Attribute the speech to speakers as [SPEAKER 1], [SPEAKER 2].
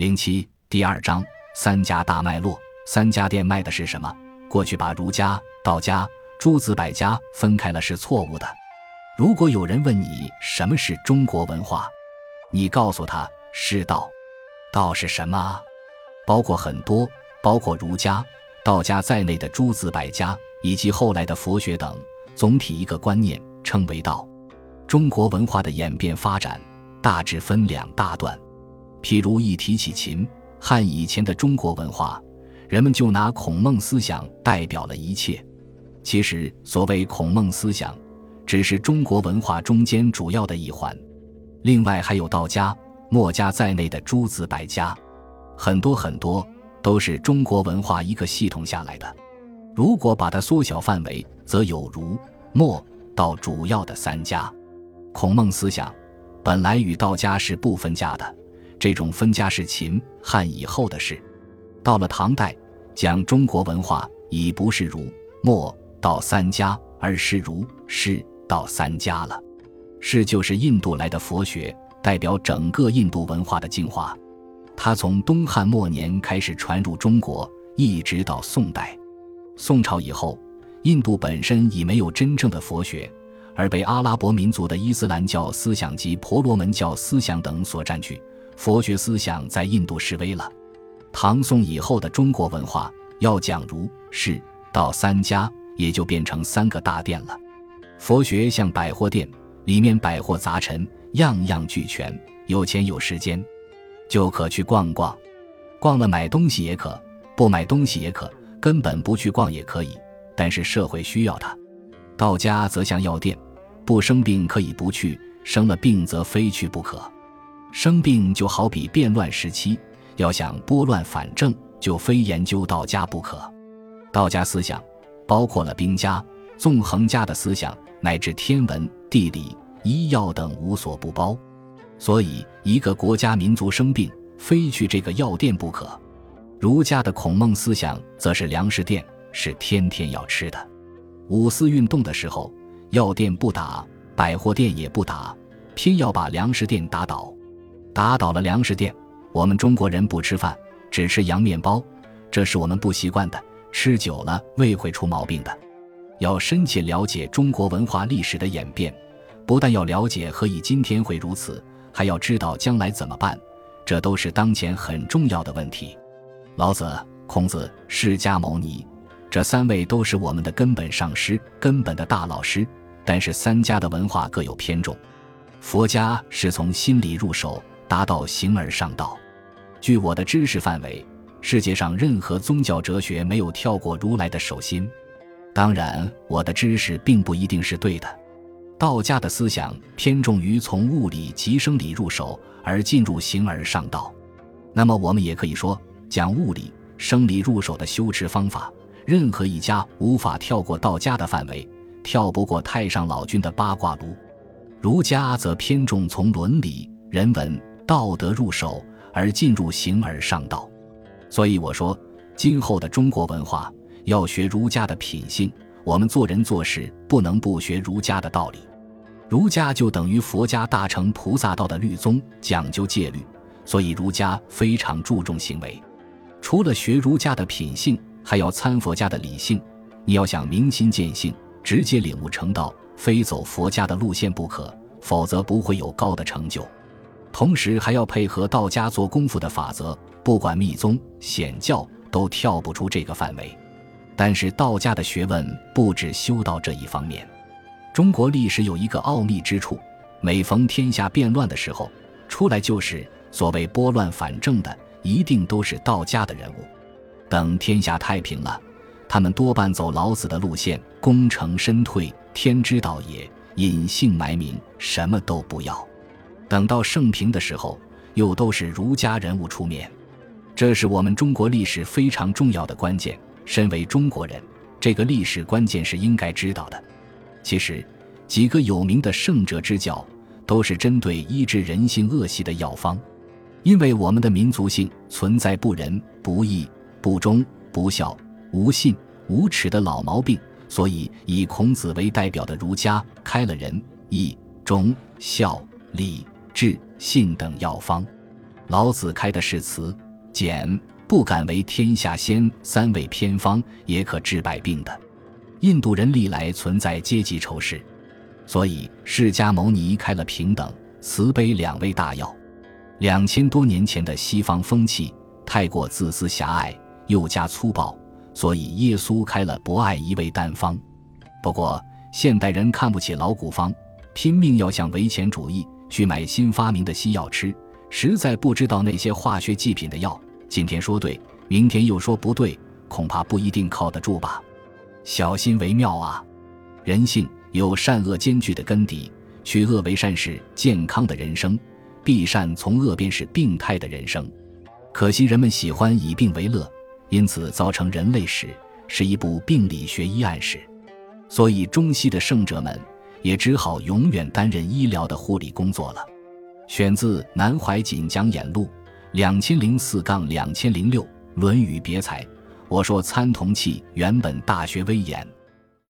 [SPEAKER 1] 零七第二章三家大脉络。三家店卖的是什么？过去把儒家、道家、诸子百家分开了是错误的。如果有人问你什么是中国文化，你告诉他是道。道是什么？包括很多，包括儒家、道家在内的诸子百家以及后来的佛学等，总体一个观念称为道。中国文化的演变发展大致分两大段。譬如一提起秦汉以前的中国文化，人们就拿孔孟思想代表了一切。其实所谓孔孟思想，只是中国文化中间主要的一环。另外还有道家、墨家在内的诸子百家，很多很多都是中国文化一个系统下来的。如果把它缩小范围，则有儒、墨、道主要的三家。孔孟思想本来与道家是不分家的。这种分家是秦汉以后的事，到了唐代，讲中国文化已不是儒墨道三家，而是儒释道三家了。释就是印度来的佛学，代表整个印度文化的进化。它从东汉末年开始传入中国，一直到宋代。宋朝以后，印度本身已没有真正的佛学，而被阿拉伯民族的伊斯兰教思想及婆罗门教思想等所占据。佛学思想在印度式微了。唐宋以后的中国文化要讲儒释道三家，也就变成三个大殿了。佛学像百货店，里面百货杂陈，样样俱全。有钱有时间，就可去逛逛。逛了买东西也可，不买东西也可，根本不去逛也可以。但是社会需要它。道家则像药店，不生病可以不去，生了病则非去不可。生病就好比变乱时期，要想拨乱反正，就非研究道家不可。道家思想包括了兵家、纵横家的思想，乃至天文、地理、医药等无所不包。所以，一个国家民族生病，非去这个药店不可。儒家的孔孟思想则是粮食店，是天天要吃的。五四运动的时候，药店不打，百货店也不打，偏要把粮食店打倒。打倒了粮食店，我们中国人不吃饭，只吃洋面包，这是我们不习惯的。吃久了胃会出毛病的。要深切了解中国文化历史的演变，不但要了解何以今天会如此，还要知道将来怎么办，这都是当前很重要的问题。老子、孔子、释迦牟尼，这三位都是我们的根本上师、根本的大老师，但是三家的文化各有偏重。佛家是从心理入手。达到形而上道。据我的知识范围，世界上任何宗教哲学没有跳过如来的手心。当然，我的知识并不一定是对的。道家的思想偏重于从物理及生理入手，而进入形而上道。那么，我们也可以说，讲物理、生理入手的修持方法，任何一家无法跳过道家的范围，跳不过太上老君的八卦炉。儒家则偏重从伦理、人文。道德入手而进入形而上道，所以我说，今后的中国文化要学儒家的品性。我们做人做事不能不学儒家的道理。儒家就等于佛家大乘菩萨道的律宗，讲究戒律，所以儒家非常注重行为。除了学儒家的品性，还要参佛家的理性。你要想明心见性，直接领悟成道，非走佛家的路线不可，否则不会有高的成就。同时还要配合道家做功夫的法则，不管密宗、显教都跳不出这个范围。但是道家的学问不止修道这一方面。中国历史有一个奥秘之处：每逢天下变乱的时候，出来就是所谓拨乱反正的，一定都是道家的人物。等天下太平了，他们多半走老子的路线，功成身退，天之道也，隐姓埋名，什么都不要。等到盛平的时候，又都是儒家人物出面，这是我们中国历史非常重要的关键。身为中国人，这个历史关键是应该知道的。其实，几个有名的圣哲之教，都是针对医治人性恶习的药方。因为我们的民族性存在不仁、不义、不忠、不孝、无信、无耻的老毛病，所以以孔子为代表的儒家开了仁、义、忠、孝、礼。智信等药方，老子开的是词，简不敢为天下先，三味偏方也可治百病的。印度人历来存在阶级仇视，所以释迦牟尼开了平等、慈悲两味大药。两千多年前的西方风气太过自私狭隘，又加粗暴，所以耶稣开了博爱一味单方。不过现代人看不起老古方，拼命要向唯钱主义去买新发明的西药吃，实在不知道那些化学祭品的药，今天说对，明天又说不对，恐怕不一定靠得住吧。小心为妙啊！人性有善恶兼具的根底，取恶为善是健康的人生。避善从恶便是病态的人生，可惜人们喜欢以病为乐，因此造成人类史是一部病理学医案史。所以中西的圣者们也只好永远担任医疗的护理工作了。选自南怀瑾讲演录，两千零四杠两千零六，《论语别裁》。我说参同契原本大学威严。